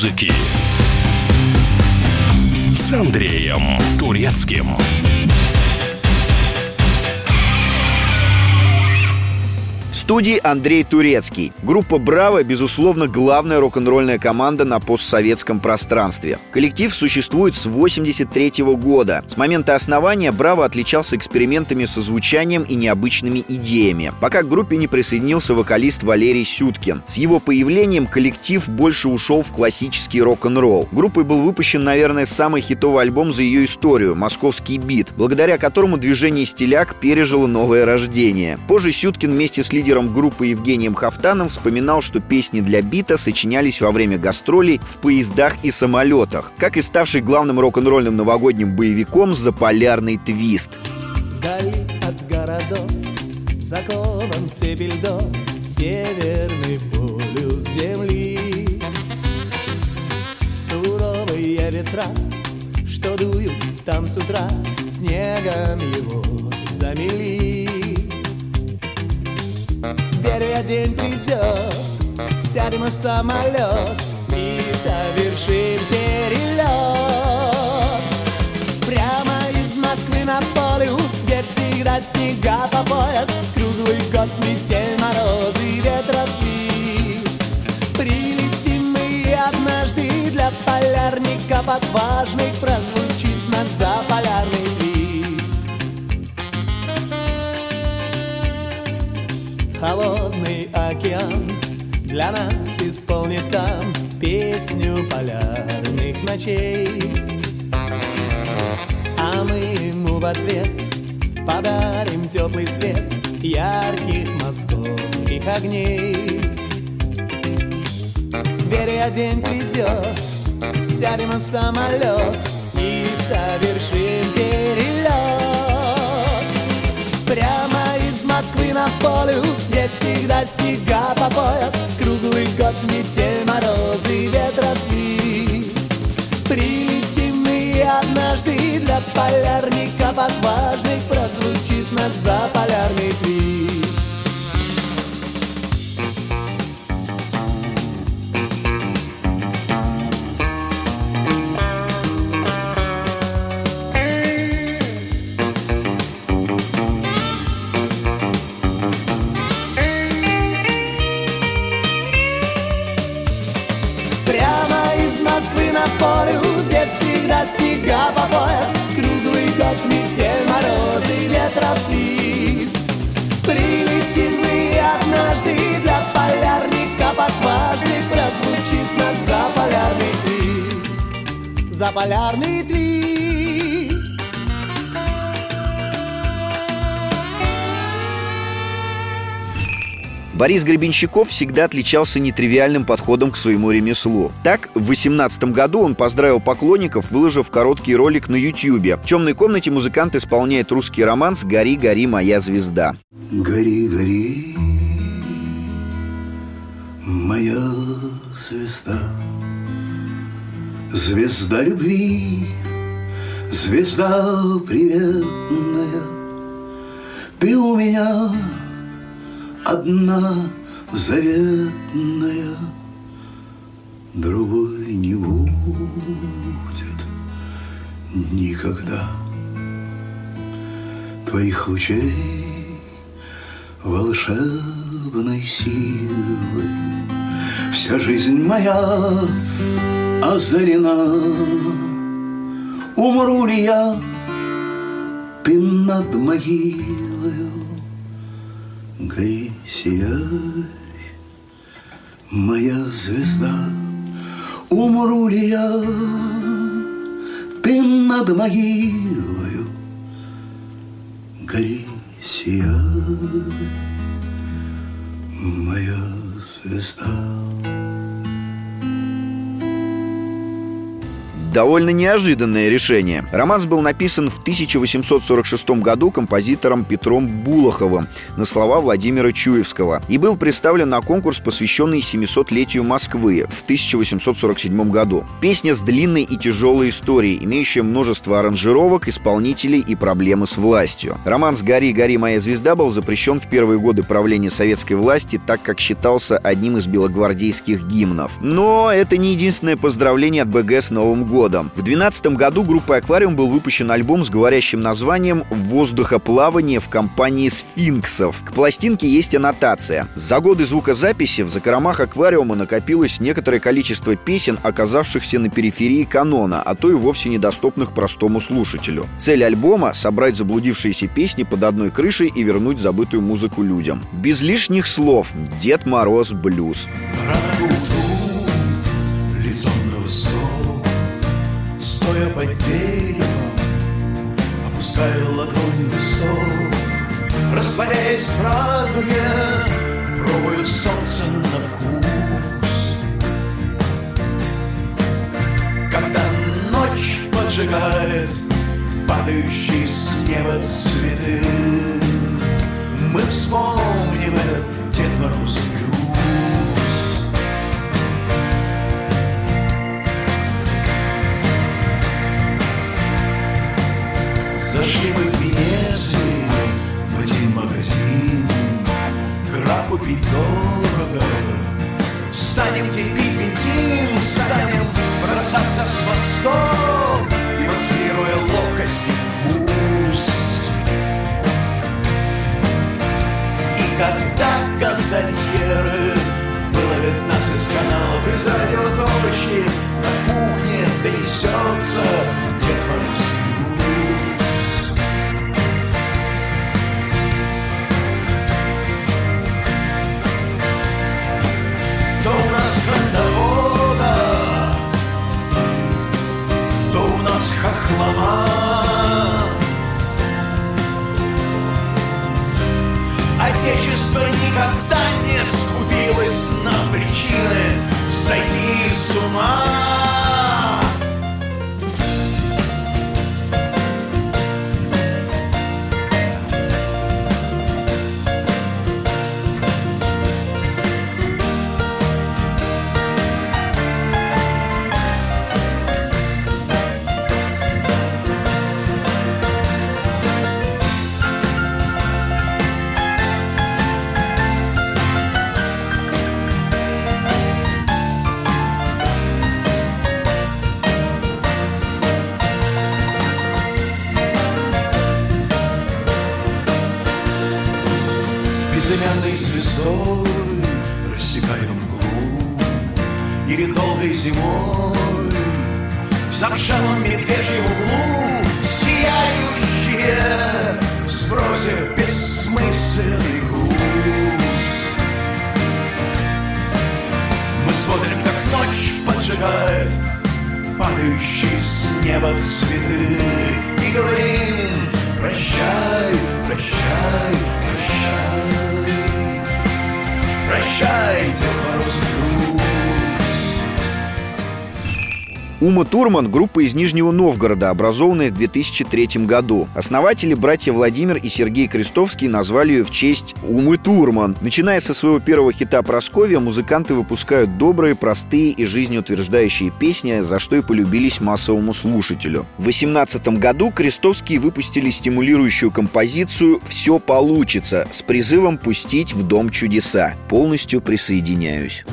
музыки с Андреем Турецким. Студии Андрей Турецкий. Группа «Браво» – безусловно, главная рок-н-ролльная команда на постсоветском пространстве. Коллектив существует с 83 года. С момента основания «Браво» отличался экспериментами со звучанием и необычными идеями, пока к группе не присоединился вокалист Валерий Сюткин. С его появлением коллектив больше ушел в классический рок-н-ролл. Группой был выпущен, наверное, самый хитовый альбом за ее историю «Московский бит», благодаря которому движение «Стиляк» пережило новое рождение. Позже Сюткин вместе с лидером лидером группы Евгением Хафтаном вспоминал, что песни для бита сочинялись во время гастролей в поездах и самолетах, как и ставший главным рок-н-ролльным новогодним боевиком «Заполярный твист». Вдали от городов, закован в цепи льдов, Северный полюс земли. Суровые ветра, что дуют там с утра, Снегом его замели. Первый день придет, сядем в самолет и совершим перелет. Прямо из Москвы на полюс, где всегда снега по пояс, круглый год метель, морозы, ветров свист. Прилетим мы однажды для полярника под важный прозвучит наш заполярный холодный океан Для нас исполнит там песню полярных ночей. А мы ему в ответ подарим теплый свет Ярких московских огней. Веря день придет, сядем в самолет И совершим перелет снега по пояс, Круглый год метель, морозы, ветров свист. Прилетим мы однажды для полярника под важный прозвучит наш заполярный твист. Заполярный твист. Борис Гребенщиков всегда отличался нетривиальным подходом к своему ремеслу. Так, в 2018 году он поздравил поклонников, выложив короткий ролик на YouTube. В темной комнате музыкант исполняет русский романс «Гори, гори, моя звезда». Гори, гори, моя звезда, Звезда любви, звезда приветная, Ты у меня одна заветная, другой не будет никогда. Твоих лучей волшебной силы Вся жизнь моя озарена. Умру ли я, ты над могилою. Гори, сияй, моя звезда, Умру ли я, ты над могилою, Гори, сияй, моя звезда. Довольно неожиданное решение. Романс был написан в 1846 году композитором Петром Булаховым на слова Владимира Чуевского и был представлен на конкурс, посвященный 700-летию Москвы в 1847 году. Песня с длинной и тяжелой историей, имеющая множество аранжировок, исполнителей и проблемы с властью. Романс «Гори, гори, моя звезда» был запрещен в первые годы правления советской власти, так как считался одним из белогвардейских гимнов. Но это не единственное поздравление от БГ с Новым годом. В 2012 году группой «Аквариум» был выпущен альбом с говорящим названием «Воздухоплавание в компании сфинксов». К пластинке есть аннотация. За годы звукозаписи в закромах «Аквариума» накопилось некоторое количество песен, оказавшихся на периферии канона, а то и вовсе недоступных простому слушателю. Цель альбома — собрать заблудившиеся песни под одной крышей и вернуть забытую музыку людям. Без лишних слов «Дед Мороз блюз». Рано под деревом, опускаю ладонь в листок, Растворяясь в радуге, пробую солнце на вкус. Когда ночь поджигает падающие с неба цветы, Мы вспомним этот Дед Мороз блюз. Зашли мы в один магазин. Гра купить дорого. Станем теперь бензин Станем бросаться с мостов Демонстрируя ловкость и вкус. И когда гондольеры Выловят нас из каналов Из радиоточки На кухне Безымянной звездой рассекаем мглу Или долгой зимой. В замшелом медвежьем углу Сияющие сбросив бессмысленный груз. Мы смотрим, как ночь поджигает Падающие с неба цветы И говорим прощай, прощай Прощай, Дед блюз Ума Турман – группа из Нижнего Новгорода, образованная в 2003 году. Основатели, братья Владимир и Сергей Крестовский, назвали ее в честь Умы Турман. Начиная со своего первого хита «Просковья», музыканты выпускают добрые, простые и жизнеутверждающие песни, за что и полюбились массовому слушателю. В 2018 году Крестовские выпустили стимулирующую композицию «Все получится» с призывом пустить в дом чудеса. Полностью присоединяюсь.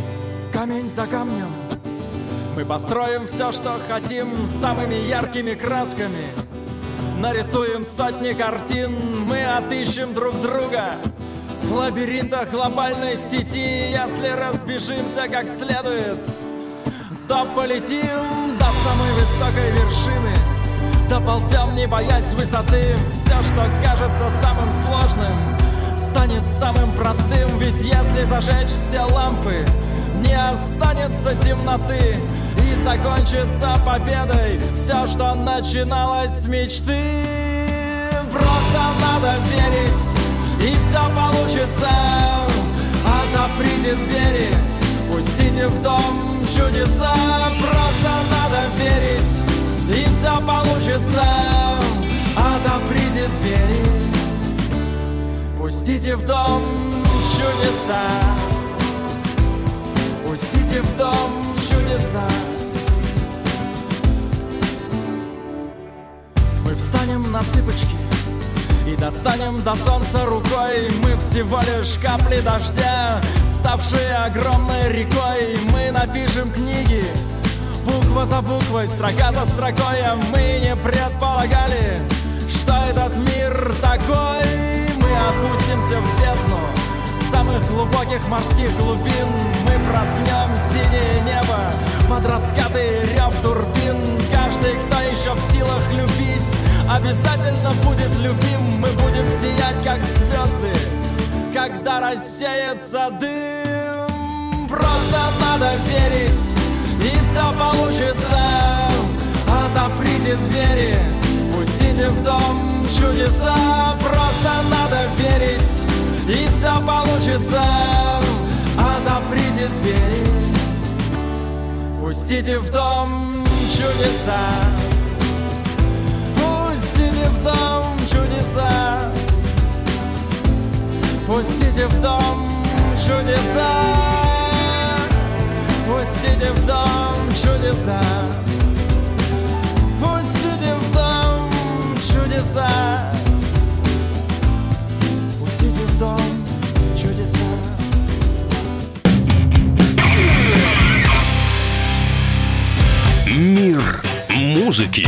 камень за камнем Мы построим все, что хотим самыми яркими красками. Нарисуем сотни картин, мы отыщем друг друга. В лабиринтах глобальной сети, если разбежимся как следует То полетим до самой высокой вершины. Доползем, не боясь высоты Все, что кажется самым сложным Станет самым простым. Ведь если зажечь все лампы Не останется темноты И закончится победой Все, что начиналось с мечты. Просто надо верить И все получится. Отоприте двери Пустите в дом чудеса. Просто надо верить все получится. Отоприте двери Пустите в дом чудеса. Пустите в дом чудеса на цыпочки. И достанем до солнца рукой. Мы всего лишь капли дождя Ставшие огромной рекой. Мы напишем книги Буква за буквой, строка за строкой. А мы не предполагали Что этот мир такой. Мы опустимся в бездну Самых глубоких морских глубин. Мы проткнем синее небо Под раскаты рев турбин. Каждый, кто еще в силах любить Обязательно будет любим Мы будем сиять, как звезды. Когда рассеется дым Просто надо верить И все получится. Отоприте двери Пустите в дом чудеса. Просто надо верить И все получится. Отоприте двери Пустите в дом чудеса в дом чудеса. Пустите в дом чудеса. Пустите в дом чудеса. Пустите в дом чудеса. Пустите в дом чудеса. Мир музыки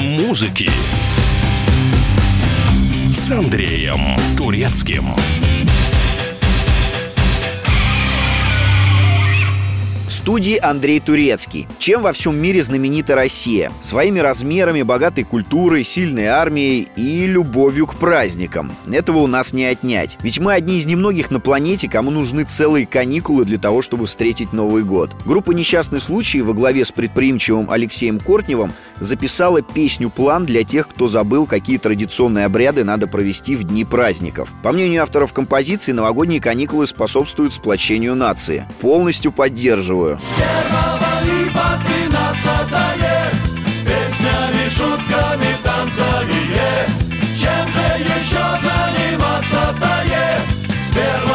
музыки с Андреем Турецким. Студии Андрей Турецкий. Чем во всем мире знаменита Россия? Своими размерами, богатой культурой, сильной армией и любовью к праздникам. Этого у нас не отнять. Ведь мы одни из немногих на планете, кому нужны целые каникулы для того, чтобы встретить Новый год. Группа «Несчастный случай» во главе с предприимчивым Алексеем Кортневым записала песню «План» для тех, кто забыл, какие традиционные обряды надо провести в дни праздников. По мнению авторов композиции, новогодние каникулы способствуют сплочению нации. Полностью поддерживаю. Чем же еще заниматься-то С первого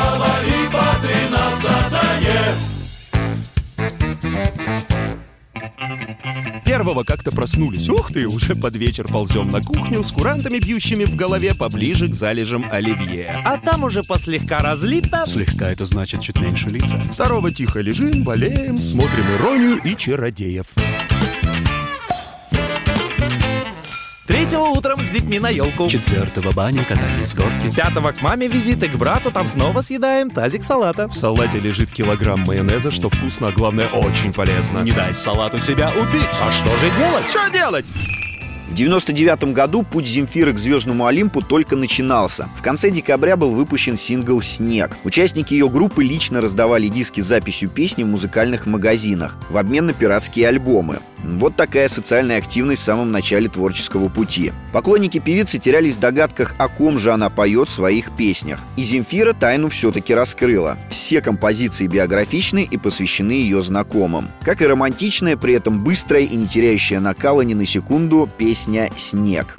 Первого как-то проснулись. Ух ты, уже под вечер ползем на кухню с курантами, бьющими в голове поближе к залежам оливье. А там уже послегка разлито. Слегка это значит чуть меньше литра. Второго тихо лежим, болеем, смотрим иронию и чародеев. Третьего утром с детьми на елку. Четвертого баня, катание с горки. Пятого к маме визиты к брату, там снова съедаем тазик салата. В салате лежит килограмм майонеза, что вкусно, а главное очень полезно. Не дай салату себя убить. А что же делать? Что делать? В 99 году путь Земфиры к звездному Олимпу только начинался. В конце декабря был выпущен сингл «Снег». Участники ее группы лично раздавали диски с записью песни в музыкальных магазинах в обмен на пиратские альбомы. Вот такая социальная активность в самом начале творческого пути. Поклонники певицы терялись в догадках, о ком же она поет в своих песнях. И Земфира тайну все-таки раскрыла. Все композиции биографичны и посвящены ее знакомым. Как и романтичная, при этом быстрая и не теряющая накала ни на секунду песня «Снег».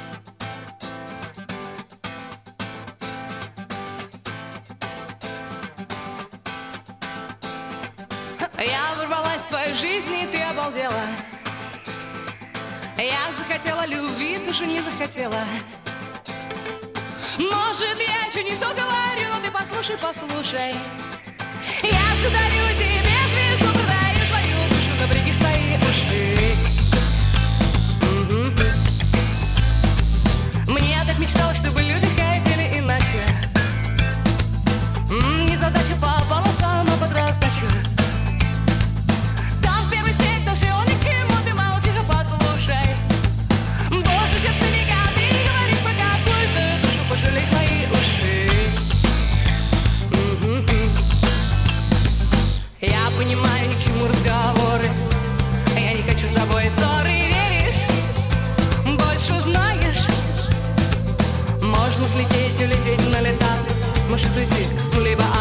Захотела Может, я что не то говорю, но ты послушай, послушай. Я же дарю тебе звезду, продаю свою душу, напряги свои уши. Мне так мечталось, чтобы люди хотели иначе. Не задача по волосам, а под раздачу 是最近苏丽吧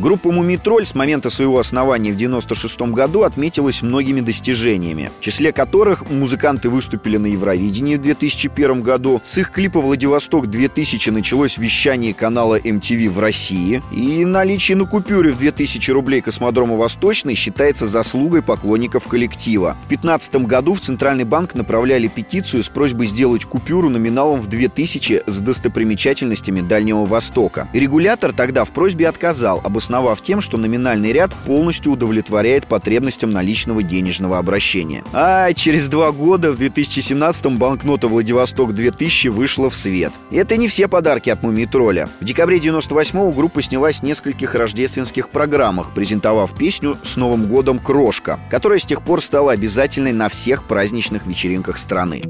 Группа «Мумитроль» с момента своего основания в 96 году отметилась многими достижениями, в числе которых музыканты выступили на Евровидении в 2001 году, с их клипа «Владивосток-2000» началось вещание канала MTV в России, и наличие на купюре в 2000 рублей космодрома «Восточный» считается заслугой поклонников коллектива. В 2015 году в Центральный банк направляли петицию с просьбой сделать купюру номиналом в 2000 с достопримечательностями Дальнего Востока. Регулятор тогда в просьбе отказал, обосновав тем, что номинальный ряд полностью удовлетворяет потребностям наличного денежного обращения. А через два года, в 2017-м, банкнота «Владивосток-2000» вышла в свет. Это не все подарки от «Мумий-тролля». В декабре 98-го группа снялась в нескольких рождественских программах, презентовав песню «С Новым годом Крошка», которая с тех пор стала обязательной на всех праздничных вечеринках страны.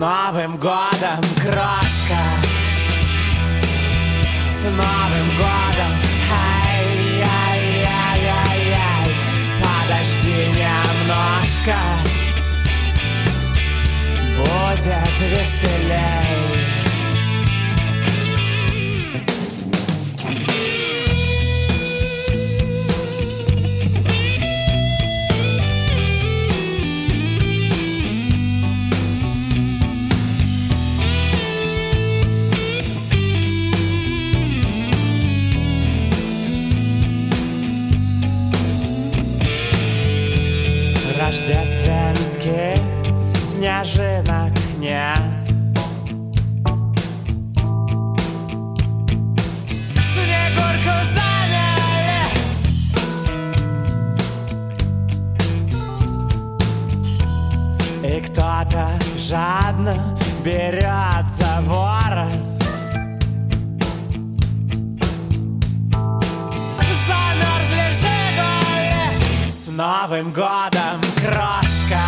Новым годом, крошка. С Новым годом. Эй Подожди немножко. Будет веселей кто-то жадно берет за ворот. Замерзли «Жигули» С Новым годом, крошка.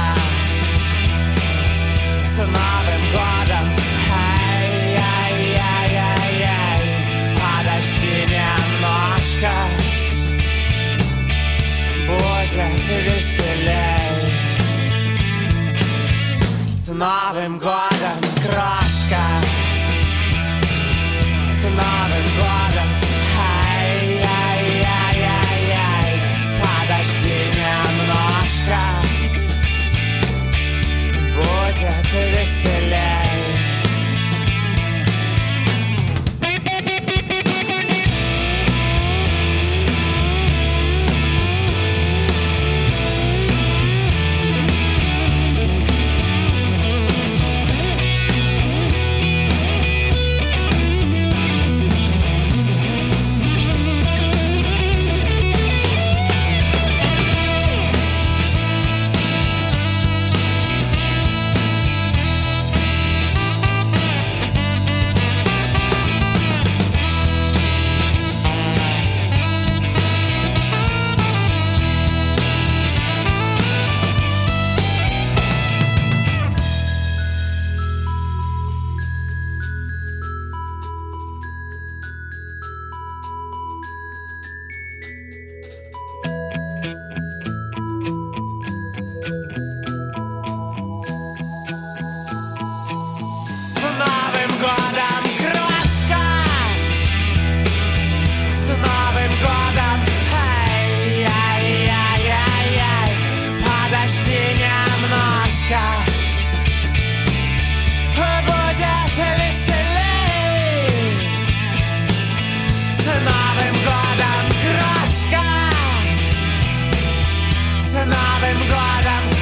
С Новым годом. Эй Подожди немножко. Будет веселей Новым годом, крошка. С Новым годом! Ай-яй-яй-яй-яй. Подожди немножко. Будет веселей С Новым годом! Ай-яй-яй-яй-яй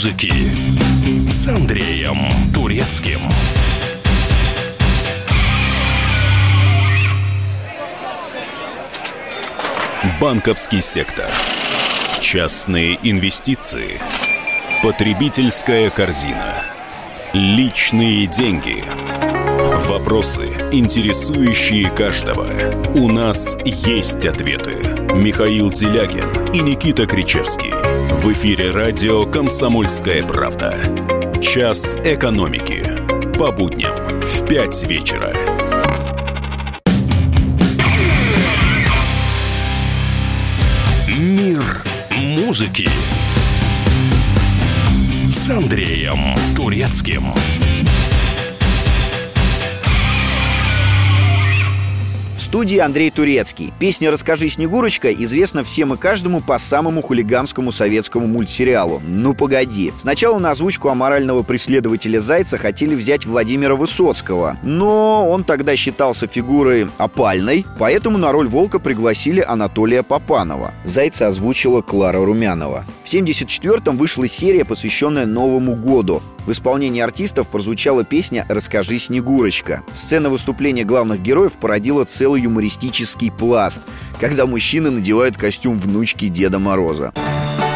музыки с Андреем Турецким. Банковский сектор. Частные инвестиции. Потребительская корзина. Личные деньги. Вопросы, интересующие каждого. У нас есть ответы. Михаил Делягин и Никита Кричевский. В эфире радио «Комсомольская правда». Час экономики. По будням в 5 вечера. Мир музыки с Андреем Турецким. Студии Андрей Турецкий. Песня «Расскажи, Снегурочка» известна всем и каждому по самому хулиганскому советскому мультсериалу «Ну погоди». Сначала на озвучку аморального преследователя Зайца хотели взять Владимира Высоцкого, но он тогда считался фигурой опальной, поэтому на роль Волка пригласили Анатолия Попанова. Зайца озвучила Клара Румянова. В 1974-м вышла серия, посвященная Новому году. В исполнении артистов прозвучала песня «Расскажи, Снегурочка». Сцена выступления главных героев породила целый юмористический пласт, когда мужчины надевают костюм внучки Деда Мороза. Расскажи,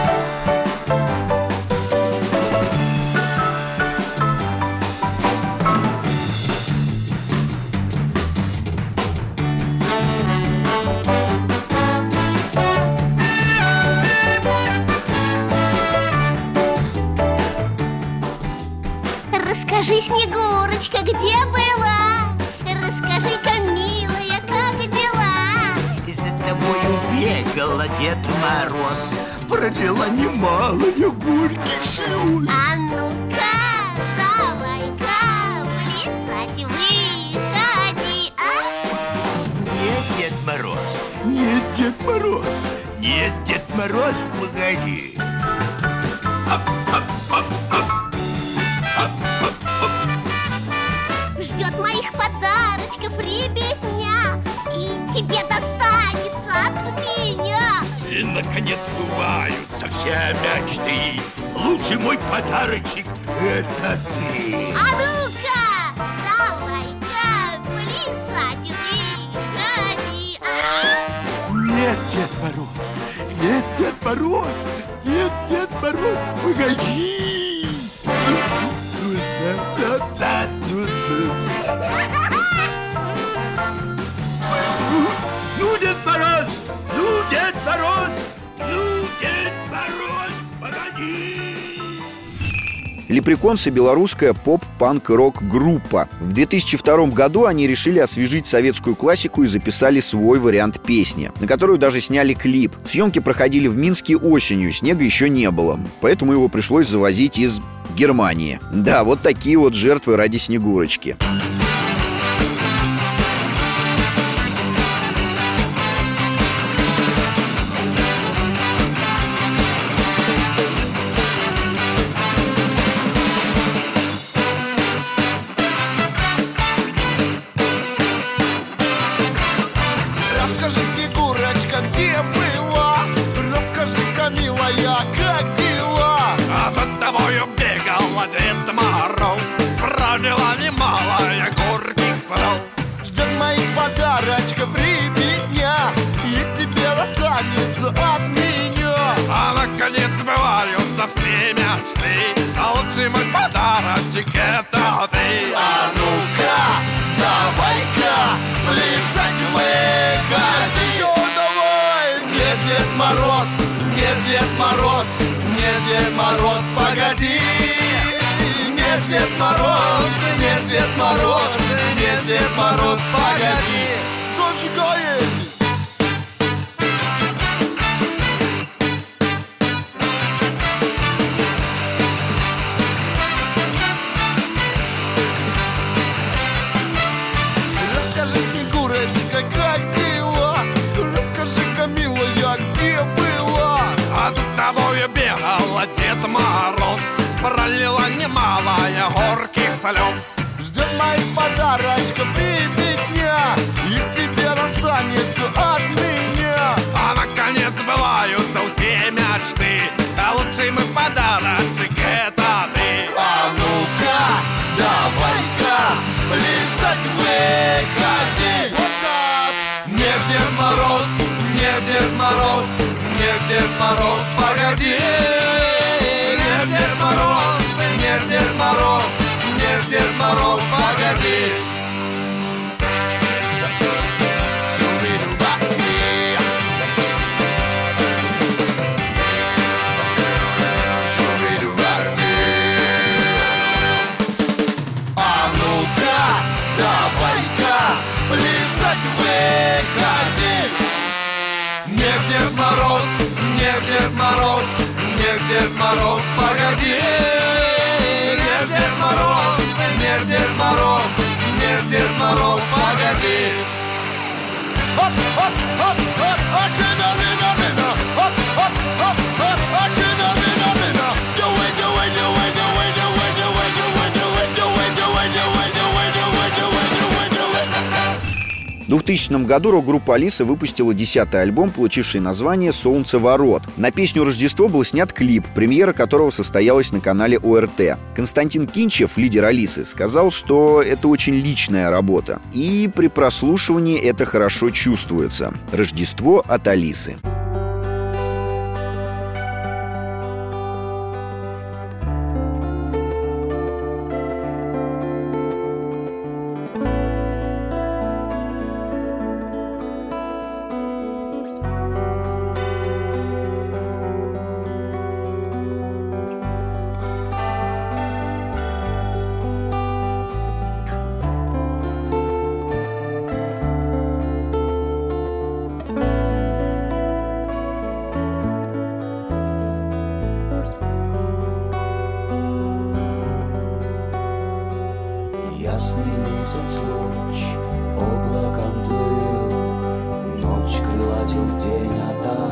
Снегурочка, где была? Расскажи-ка, милая, как дела? За тобою бегала Дед Мороз Пролила немалые горьких слез А ну-ка, давай-ка плясать выходи, а? Нет, Дед Мороз, нет, Дед Мороз Нет, Дед Мороз, погоди Ждет подарочков ребятня И тебе достанется от меня И, наконец, сбываются все мечты Лучший мой подарочек – это ты А ну-ка, давай-ка плясать выходи, а? Нет, Дед Мороз, нет, Дед Мороз, нет, Дед Мороз, погоди! Лепреконсы – белорусская поп-панк-рок группа. В 2002 году они решили освежить советскую классику и записали свой вариант песни, на которую даже сняли клип. Съемки проходили в Минске осенью, снега еще не было, поэтому его пришлось завозить из Германии. Да, вот такие вот жертвы ради Снегурочки. Расскажи, подарочков ребятня И тебе достанется от меня. А наконец сбываются все мечты. А лучший мой подарочек это ты. А ну-ка, давай-ка плясать выходи Ну давай, нет, Дед Мороз, нет, Дед Мороз, нет, Дед Мороз, погоди. Нет, Дед Мороз, нет, Дед Мороз, нет, Дед Мороз, погоди Расскажи, Снегурочка, как дела? Расскажи-ка, милая, где была? А за тобою бегал Дед Мороз Пролила немалая горьких слез Ждет моих подарочков ребятня И тебе достанется от меня. А наконец сбываются все мечты. А лучший мой подарочек это ты. А ну-ка, давай-ка плясать выходи? Нет, Дед Мороз, нет, Дед Мороз, нет, Дед Мороз, погоди. Нет, Дед Мороз, нет, Дед Мороз, нет, Дед Мороз, погоди Мороз, погоди Оп, оп, оп, оп, а чина-рина-рина Оп, оп, оп, оп, а В 2000 году рок-группа Алиса выпустила десятый альбом, получивший название «Солнцеворот». На песню «Рождество» был снят клип, премьера которого состоялась на канале ОРТ. Константин Кинчев, лидер Алисы, сказал, что это очень личная работа. И при прослушивании это хорошо чувствуется. «Рождество» от Алисы. Уходил день, а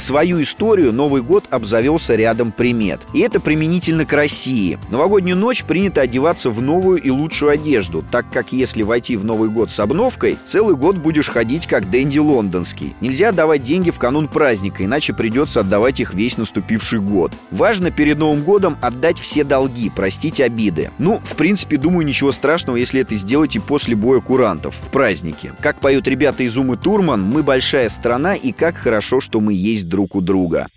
свою историю Новый год обзавелся рядом примет. И это применительно к России. Новогоднюю ночь принято одеваться в новую и лучшую одежду, так как если войти в Новый год с обновкой, целый год будешь ходить как Дэнди лондонский. Нельзя давать деньги в канун праздника, иначе придется отдавать их весь наступивший год. Важно перед Новым годом отдать все долги, простить обиды. Ну, в принципе, думаю, ничего страшного, если это сделать и после боя курантов в празднике. Как поют ребята из Умы Турман, мы большая страна, и как хорошо, что мы есть друг у друга.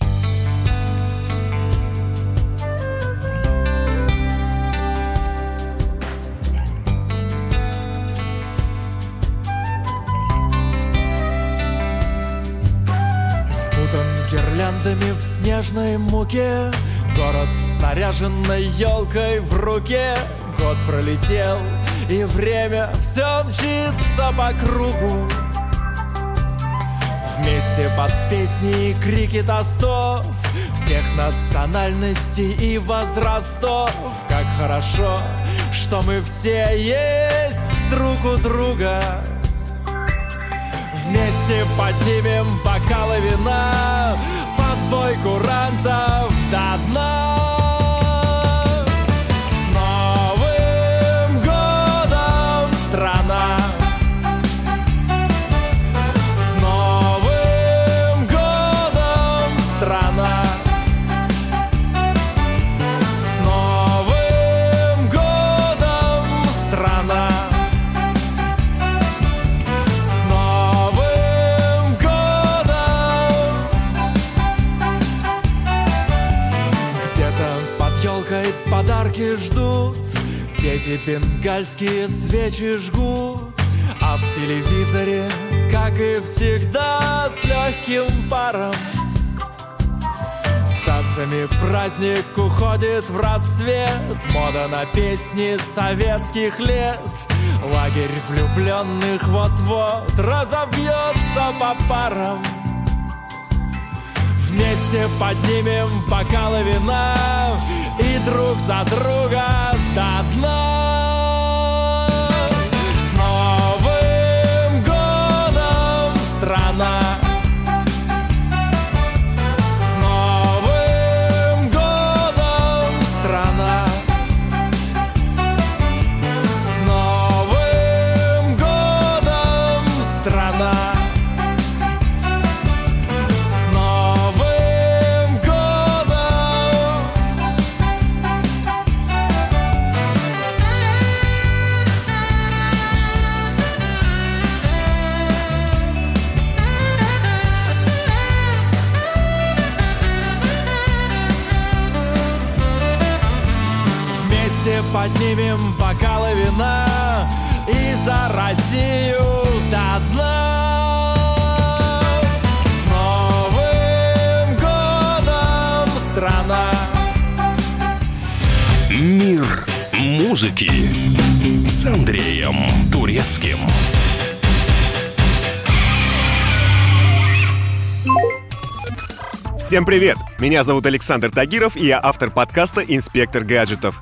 Спутан гирляндами в снежной муке Город с наряженной елкой в руке Год пролетел, и время все мчится по кругу Вместе под песни и крики тостов. Всех национальностей и возрастов. Как хорошо, что мы все есть друг у друга. Вместе поднимем бокалы вина Под бой курантов до дна подарки ждут Дети бенгальские свечи жгут А в телевизоре, как и всегда, с легким паром. С танцами праздник уходит в рассвет Мода на песни советских лет. Лагерь влюбленных вот-вот разобьется по парам. Вместе поднимем бокалы вина И друг за друга до дна С Новым годом, страна! Поднимем бокалы вина И за Россию до дна С Новым годом, страна! Мир музыки с Андреем Турецким. Всем привет! Меня зовут Александр Тагиров, и я автор подкаста «Инспектор гаджетов».